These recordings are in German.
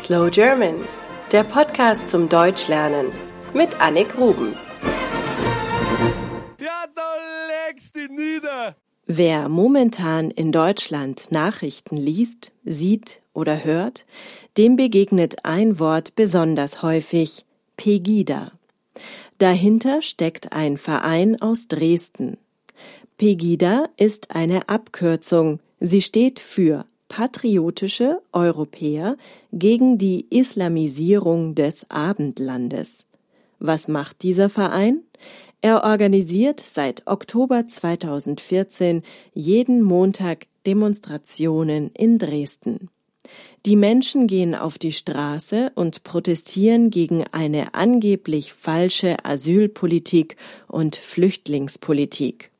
Slow German, der Podcast zum Deutschlernen mit Annik Rubens. Ja, da legst du nieder! Wer momentan in Deutschland Nachrichten liest, sieht oder hört, dem begegnet ein Wort besonders häufig Pegida. Dahinter steckt ein Verein aus Dresden. Pegida ist eine Abkürzung. Sie steht für patriotische Europäer gegen die Islamisierung des Abendlandes. Was macht dieser Verein? Er organisiert seit Oktober 2014 jeden Montag Demonstrationen in Dresden. Die Menschen gehen auf die Straße und protestieren gegen eine angeblich falsche Asylpolitik und Flüchtlingspolitik.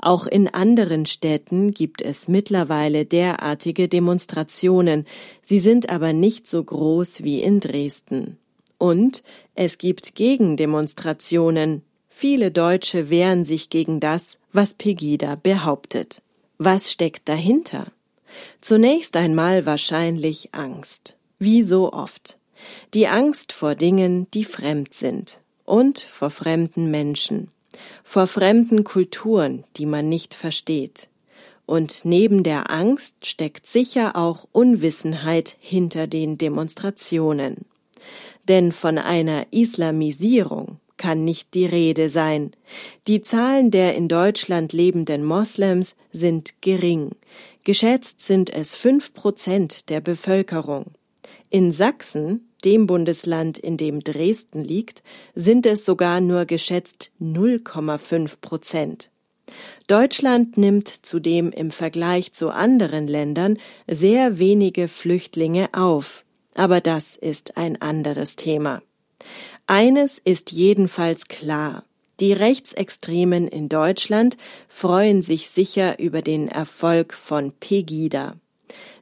Auch in anderen Städten gibt es mittlerweile derartige Demonstrationen, sie sind aber nicht so groß wie in Dresden. Und es gibt Gegendemonstrationen. Viele Deutsche wehren sich gegen das, was Pegida behauptet. Was steckt dahinter? Zunächst einmal wahrscheinlich Angst, wie so oft. Die Angst vor Dingen, die fremd sind und vor fremden Menschen, vor fremden Kulturen, die man nicht versteht. Und neben der Angst steckt sicher auch Unwissenheit hinter den Demonstrationen. Denn von einer Islamisierung kann nicht die Rede sein. Die Zahlen der in Deutschland lebenden Moslems sind gering. Geschätzt sind es fünf Prozent der Bevölkerung. In Sachsen, dem Bundesland, in dem Dresden liegt, sind es sogar nur geschätzt 0,5 Prozent. Deutschland nimmt zudem im Vergleich zu anderen Ländern sehr wenige Flüchtlinge auf. Aber das ist ein anderes Thema. Eines ist jedenfalls klar. Die Rechtsextremen in Deutschland freuen sich sicher über den Erfolg von Pegida.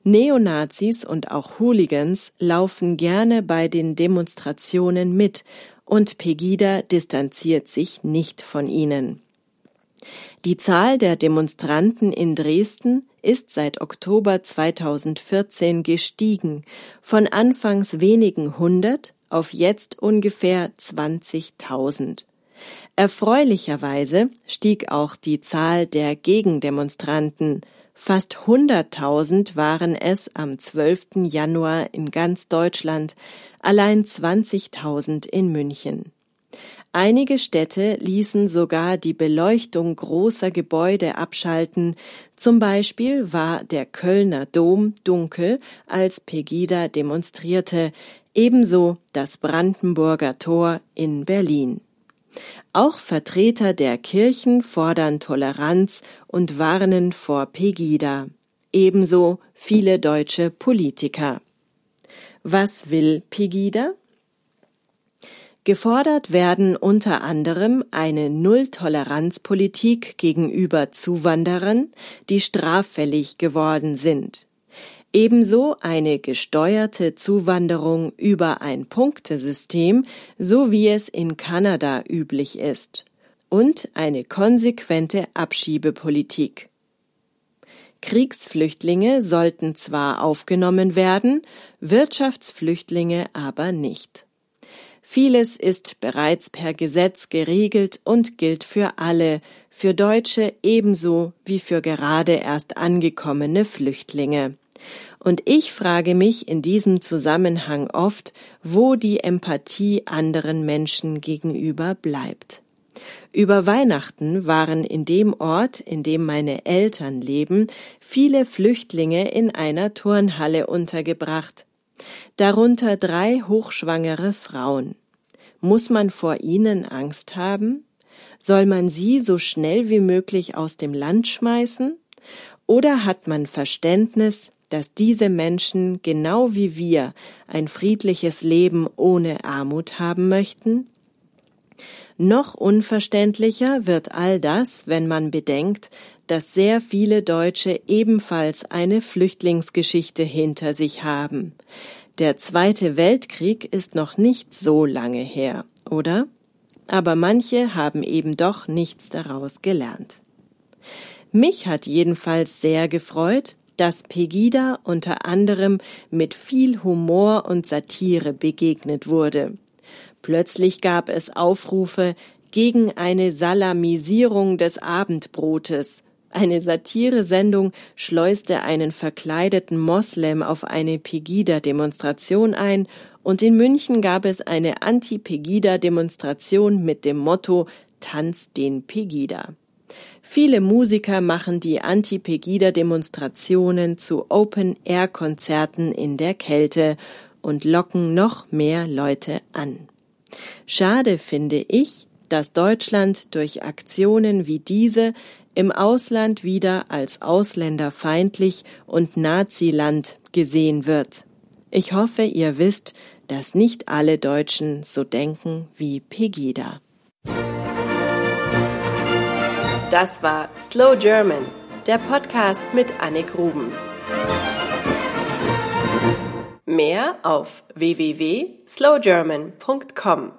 Neonazis und auch Hooligans laufen gerne bei den Demonstrationen mit und Pegida distanziert sich nicht von ihnen. Die Zahl der Demonstranten in Dresden ist seit Oktober 2014 gestiegen, von anfangs wenigen hundert auf jetzt ungefähr 20.000. Erfreulicherweise stieg auch die Zahl der Gegendemonstranten. Fast 100.000 waren es am 12. Januar in ganz Deutschland, allein 20.000 in München. Einige Städte ließen sogar die Beleuchtung großer Gebäude abschalten, zum Beispiel war der Kölner Dom dunkel, als Pegida demonstrierte, ebenso das Brandenburger Tor in Berlin. Auch Vertreter der Kirchen fordern Toleranz und warnen vor Pegida, ebenso viele deutsche Politiker. Was will Pegida? Gefordert werden unter anderem eine Nulltoleranzpolitik gegenüber Zuwanderern, die straffällig geworden sind ebenso eine gesteuerte Zuwanderung über ein Punktesystem, so wie es in Kanada üblich ist, und eine konsequente Abschiebepolitik. Kriegsflüchtlinge sollten zwar aufgenommen werden, Wirtschaftsflüchtlinge aber nicht. Vieles ist bereits per Gesetz geregelt und gilt für alle, für Deutsche ebenso wie für gerade erst angekommene Flüchtlinge. Und ich frage mich in diesem Zusammenhang oft, wo die Empathie anderen Menschen gegenüber bleibt. Über Weihnachten waren in dem Ort, in dem meine Eltern leben, viele Flüchtlinge in einer Turnhalle untergebracht, darunter drei hochschwangere Frauen. Muss man vor ihnen Angst haben? Soll man sie so schnell wie möglich aus dem Land schmeißen? Oder hat man Verständnis, dass diese Menschen genau wie wir ein friedliches Leben ohne Armut haben möchten? Noch unverständlicher wird all das, wenn man bedenkt, dass sehr viele Deutsche ebenfalls eine Flüchtlingsgeschichte hinter sich haben. Der Zweite Weltkrieg ist noch nicht so lange her, oder? Aber manche haben eben doch nichts daraus gelernt. Mich hat jedenfalls sehr gefreut, dass Pegida unter anderem mit viel Humor und Satire begegnet wurde. Plötzlich gab es Aufrufe gegen eine Salamisierung des Abendbrotes. Eine Satiresendung schleuste einen verkleideten Moslem auf eine Pegida-Demonstration ein und in München gab es eine Anti-Pegida-Demonstration mit dem Motto Tanz den Pegida. Viele Musiker machen die Anti-Pegida-Demonstrationen zu Open-Air-Konzerten in der Kälte und locken noch mehr Leute an. Schade finde ich, dass Deutschland durch Aktionen wie diese im Ausland wieder als ausländerfeindlich und Naziland gesehen wird. Ich hoffe, ihr wisst, dass nicht alle Deutschen so denken wie Pegida. Das war Slow German, der Podcast mit Annik Rubens. Mehr auf www.slowgerman.com.